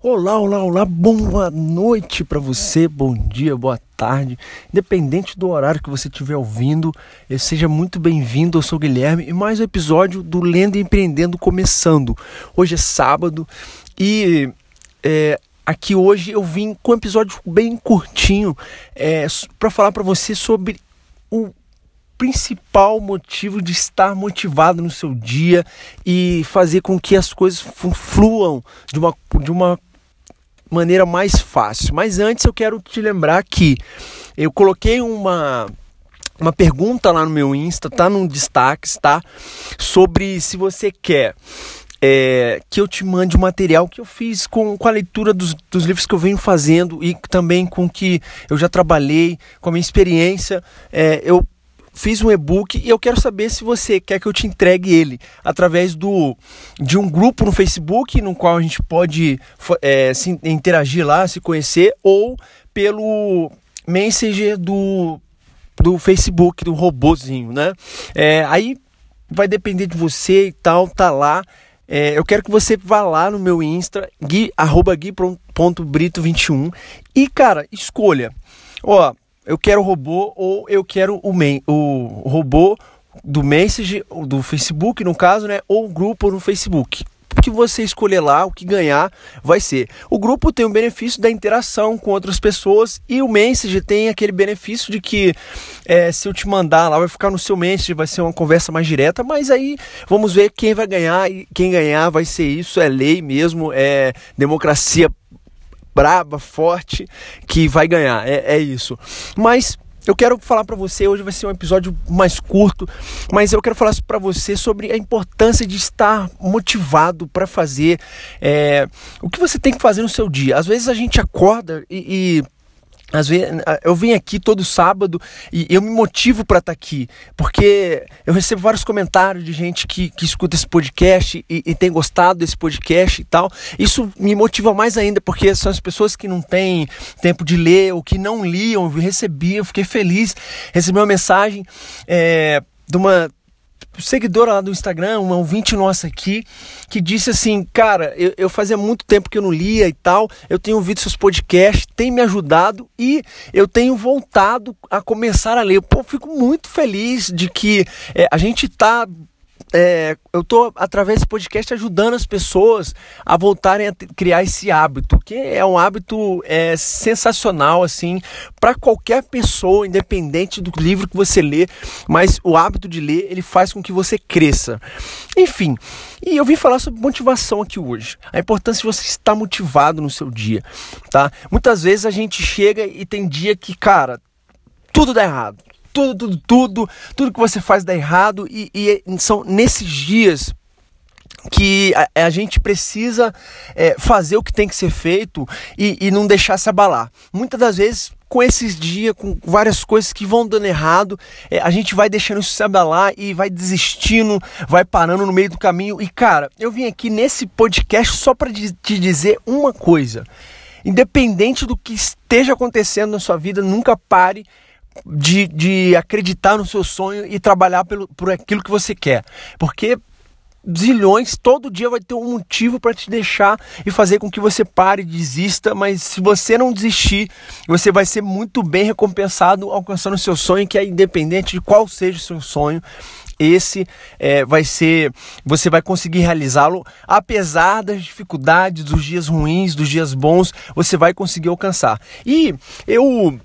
Olá, olá, olá, boa noite para você, bom dia, boa tarde, independente do horário que você estiver ouvindo, eh, seja muito bem-vindo. Eu sou o Guilherme e mais um episódio do Lendo e Empreendendo começando. Hoje é sábado e é, aqui hoje eu vim com um episódio bem curtinho é, para falar para você sobre o principal motivo de estar motivado no seu dia e fazer com que as coisas fluam de uma, de uma maneira mais fácil. Mas antes eu quero te lembrar que eu coloquei uma uma pergunta lá no meu Insta, tá no destaque, tá? Sobre se você quer é, que eu te mande o material que eu fiz com, com a leitura dos, dos livros que eu venho fazendo e também com que eu já trabalhei, com a minha experiência. É, eu fiz um e-book e eu quero saber se você quer que eu te entregue ele através do de um grupo no Facebook no qual a gente pode é, se interagir lá, se conhecer ou pelo Messenger do do Facebook, do robozinho, né? É, aí vai depender de você e tal, tá lá. É, eu quero que você vá lá no meu Insta, gui, arroba gui.brito21 e, cara, escolha. Ó, eu quero o robô ou eu quero o, main, o robô do Message, do Facebook, no caso, né? Ou o grupo no Facebook. Que você escolher lá, o que ganhar vai ser. O grupo tem o benefício da interação com outras pessoas e o Message tem aquele benefício de que é, se eu te mandar lá, vai ficar no seu Message, vai ser uma conversa mais direta, mas aí vamos ver quem vai ganhar e quem ganhar vai ser isso, é lei mesmo, é democracia braba, forte, que vai ganhar. É, é isso. Mas eu quero falar para você, hoje vai ser um episódio mais curto, mas eu quero falar para você sobre a importância de estar motivado para fazer é, o que você tem que fazer no seu dia. Às vezes a gente acorda e, e às vezes, eu venho aqui todo sábado e eu me motivo para estar tá aqui, porque eu recebo vários comentários de gente que, que escuta esse podcast e, e, tem gostado desse podcast e tal. Isso me motiva mais ainda, porque são as pessoas que não têm tempo de ler ou que não liam. Eu recebi, eu fiquei feliz, recebi uma mensagem é, de uma seguidora lá do Instagram, um ouvinte nossa aqui, que disse assim: Cara, eu, eu, fazia muito tempo que eu não lia e tal, eu tenho ouvido seus podcasts, tem me ajudado e eu tenho voltado a começar a ler. Pô, fico muito feliz de que é, a gente está é, eu estou, através desse podcast, ajudando as pessoas a voltarem a criar esse hábito, que é um hábito é, sensacional, assim, para qualquer pessoa, independente do livro que você lê, mas o hábito de ler, ele faz com que você cresça. Enfim, e eu vim falar sobre motivação aqui hoje, a importância de você estar motivado no seu dia, tá? Muitas vezes a gente chega e tem dia que, cara, tudo dá errado tudo, tudo, tudo, tudo que você faz dá errado e, e são nesses dias que a, a, gente precisa é, fazer o que tem que ser feito e, e, não deixar se abalar. Muitas das vezes, com esses dias, com várias coisas que vão dando errado, é, a gente vai deixando isso se abalar e vai desistindo, vai parando no meio do caminho. E cara, eu vim aqui nesse podcast só para te dizer uma coisa: independente do que esteja acontecendo na sua vida, nunca pare de, de acreditar no seu sonho e trabalhar pelo, por aquilo que você quer. Porque zilhões, todo dia vai ter um motivo para te deixar e fazer com que você pare, desista, mas se você não desistir, você vai ser muito bem recompensado alcançando o seu sonho, que é independente de qual seja o seu sonho. Esse é, vai ser, você vai conseguir realizá-lo, apesar das dificuldades, dos dias ruins, dos dias bons, você vai conseguir alcançar. E eu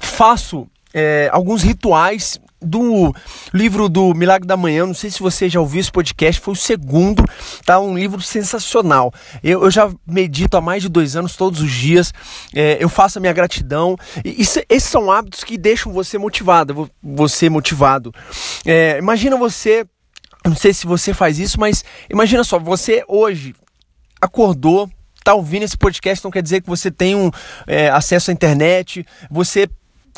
faço é, alguns rituais do livro do Milagre da Manhã. Não sei se você já ouviu esse podcast, foi o segundo, tá? Um livro sensacional. Eu, eu já medito há mais de dois anos, todos os dias. É, eu faço a minha gratidão. E isso, esses são hábitos que deixam você motivado. Você motivado. É, imagina você. Não sei se você faz isso, mas imagina só, você hoje acordou, tá ouvindo esse podcast, não quer dizer que você tem um é, acesso à internet, você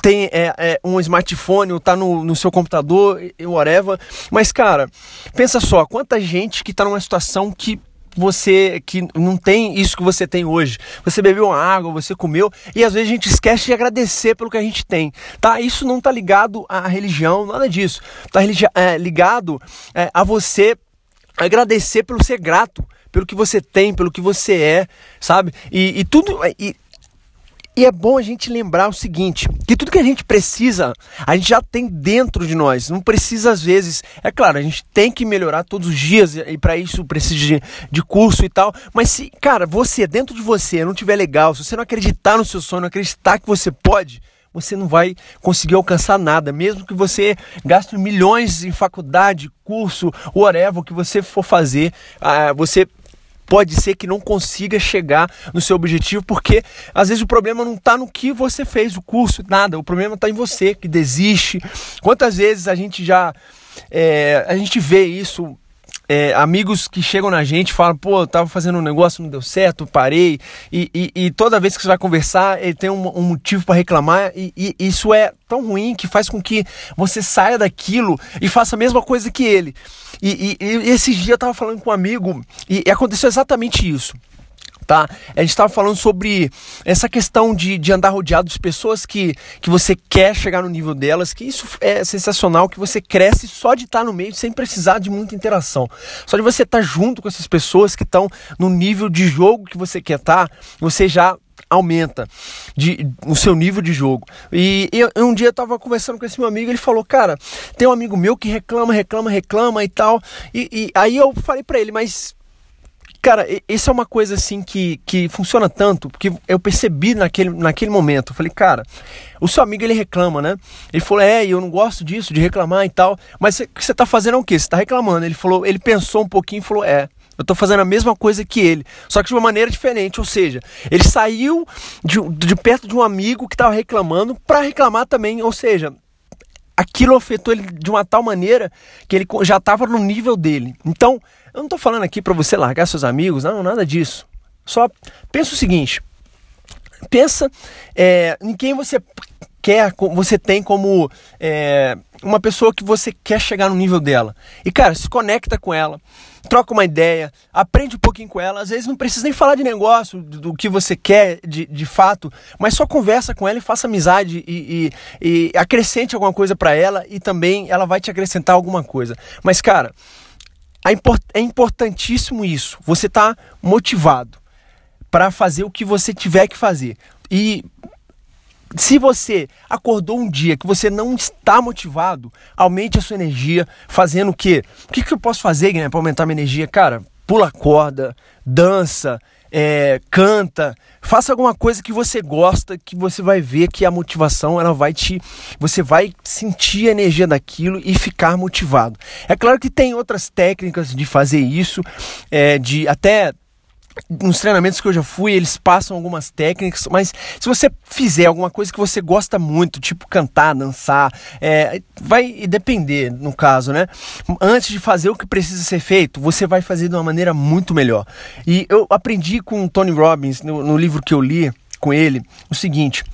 tem é, é, um smartphone ou tá no, no seu computador, whatever. Mas, cara, pensa só, quanta gente que tá numa situação que você que não tem isso que você tem hoje. Você bebeu uma água, você comeu e às vezes a gente esquece de agradecer pelo que a gente tem, tá? Isso não tá ligado à religião, nada disso. Tá é, ligado é, a você agradecer pelo ser grato pelo que você tem, pelo que você é, sabe? E, e tudo. E, e é bom a gente lembrar o seguinte: que tudo que a gente precisa, a gente já tem dentro de nós. Não precisa, às vezes. É claro, a gente tem que melhorar todos os dias, e para isso precisa de, de curso e tal. Mas se, cara, você, dentro de você, não tiver legal, se você não acreditar no seu sonho, não acreditar que você pode, você não vai conseguir alcançar nada, mesmo que você gaste milhões em faculdade, curso, whatever que você for fazer, uh, você pode ser que não consiga chegar no seu objetivo, porque às vezes o problema não está no que você fez, o curso, nada. O problema está em você que desiste. Quantas vezes a gente já. É, a gente vê isso é, amigos que chegam na gente falam, pô, eu tava fazendo um negócio, não deu certo, parei. E, e, e toda vez que você vai conversar, ele tem um, um motivo para reclamar, e, e, isso é tão ruim que faz com que você saia daquilo e faça a mesma coisa que ele. E, esses dias eu tava falando com um amigo e aconteceu exatamente isso tá? A gente estava falando sobre essa questão de, de andar rodeado de pessoas que, que você quer chegar no nível delas, que isso é sensacional, que você cresce só de estar tá no meio, sem precisar de muita interação. Só de você estar tá junto com essas pessoas que estão no nível de jogo que você quer estar, tá, você já aumenta de, o seu nível de jogo. E eu, um dia eu tava conversando com esse meu amigo, ele falou, cara, tem um amigo meu que reclama, reclama, reclama e tal. E, e aí eu falei para ele, mas Cara, isso é uma coisa assim que, que funciona tanto, porque eu percebi naquele, naquele momento. Eu falei, cara, o seu amigo ele reclama, né? Ele falou, é, eu não gosto disso, de reclamar e tal. Mas o que você tá fazendo é o quê? Você tá reclamando. Ele falou, ele pensou um pouquinho e falou, é, eu estou fazendo a mesma coisa que ele, só que de uma maneira diferente. Ou seja, ele saiu de, de perto de um amigo que estava reclamando para reclamar também. Ou seja, aquilo afetou ele de uma tal maneira que ele já estava no nível dele. Então, eu não estou falando aqui para você largar seus amigos, não, nada disso. Só pensa o seguinte: pensa é, em quem você quer, você tem como é, uma pessoa que você quer chegar no nível dela. E cara, se conecta com ela, troca uma ideia, aprende um pouquinho com ela. Às vezes não precisa nem falar de negócio, do, que você quer de, de fato, mas só conversa com ela e faça amizade e, e, e acrescente alguma coisa para ela e também ela vai te acrescentar alguma coisa. Mas cara, é importantíssimo isso. Você está motivado para fazer o que você tiver que fazer. E se você acordou um dia que você não está motivado, aumente a sua energia fazendo o quê? O que, que eu posso fazer né, para aumentar minha energia? Cara, pula corda, dança, é, canta, faça alguma coisa que você gosta, que você vai ver que a motivação ela vai te, você vai sentir a energia daquilo e ficar motivado. É claro que tem outras técnicas de fazer isso, é, de até nos treinamentos que eu já fui, eles passam algumas técnicas, mas se você fizer alguma coisa que você gosta muito, tipo cantar, dançar, é, vai depender no caso, né? Antes de fazer o que precisa ser feito, você vai fazer de uma maneira muito melhor. E eu aprendi com o Tony Robbins, no, no livro que eu li com ele, o seguinte: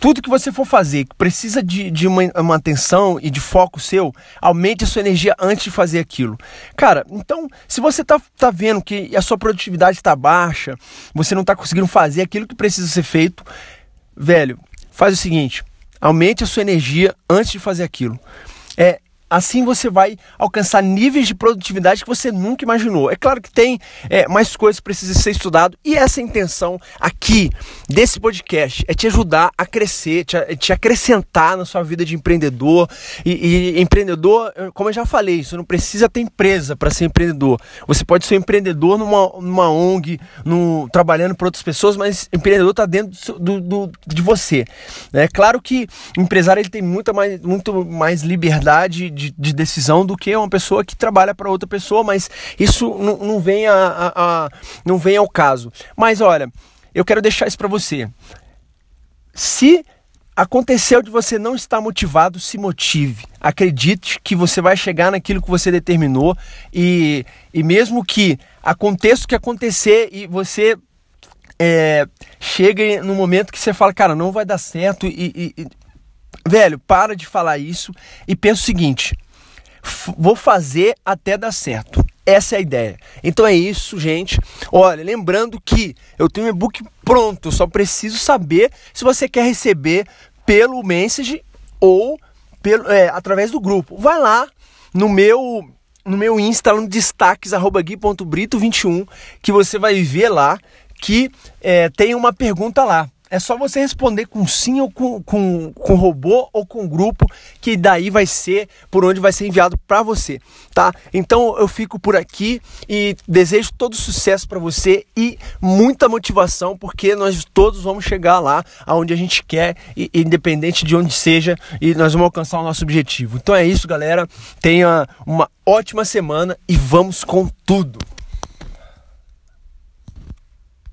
tudo que você for fazer que precisa de, de uma, uma, atenção e de foco seu, aumente a sua energia antes de fazer aquilo. Cara, então, se você tá, tá vendo que a sua produtividade está baixa, você não está conseguindo fazer aquilo que precisa ser feito, velho, faz o seguinte: aumente a sua energia antes de fazer aquilo. É, Assim você vai alcançar níveis de produtividade que você nunca imaginou. É claro que tem é, mais coisas que precisam ser estudado e essa intenção aqui desse podcast é te ajudar a crescer, te, te acrescentar na sua vida de empreendedor. E, e, empreendedor, como eu já falei, você não precisa ter empresa para ser empreendedor. Você pode ser empreendedor numa, numa ONG, no, trabalhando para outras pessoas, mas empreendedor está dentro do, do, de você. É claro que empresário ele tem muita mais, muito mais liberdade de, de decisão do que uma pessoa que trabalha para outra pessoa, mas isso não, vem a, a, a, não vem ao caso. Mas olha, eu quero deixar isso para você. Se aconteceu de você não estar motivado, se motive. Acredite que você vai chegar naquilo que você determinou e, e mesmo que aconteça o que acontecer e você é, chega no momento que você fala, cara, não vai dar certo e, e, Velho, para de falar isso e pensa o seguinte: vou fazer até dar certo. Essa é a ideia. Então é isso, gente. Olha, lembrando que eu tenho um e-book pronto, só preciso saber se você quer receber pelo message ou pelo, é, através do grupo. Vai lá no meu no meu Insta, no destaques, arroba gui.brito21, que você vai ver lá que é, tem uma pergunta lá. É só você responder com sim ou com, com, com robô ou com grupo, que daí vai ser por onde vai ser enviado para você, tá? Então eu fico por aqui e desejo todo sucesso para você e muita motivação, porque nós todos vamos chegar lá aonde a gente quer, e, independente de onde seja, e nós vamos alcançar o nosso objetivo. Então é isso, galera. Tenha uma ótima semana e vamos com tudo!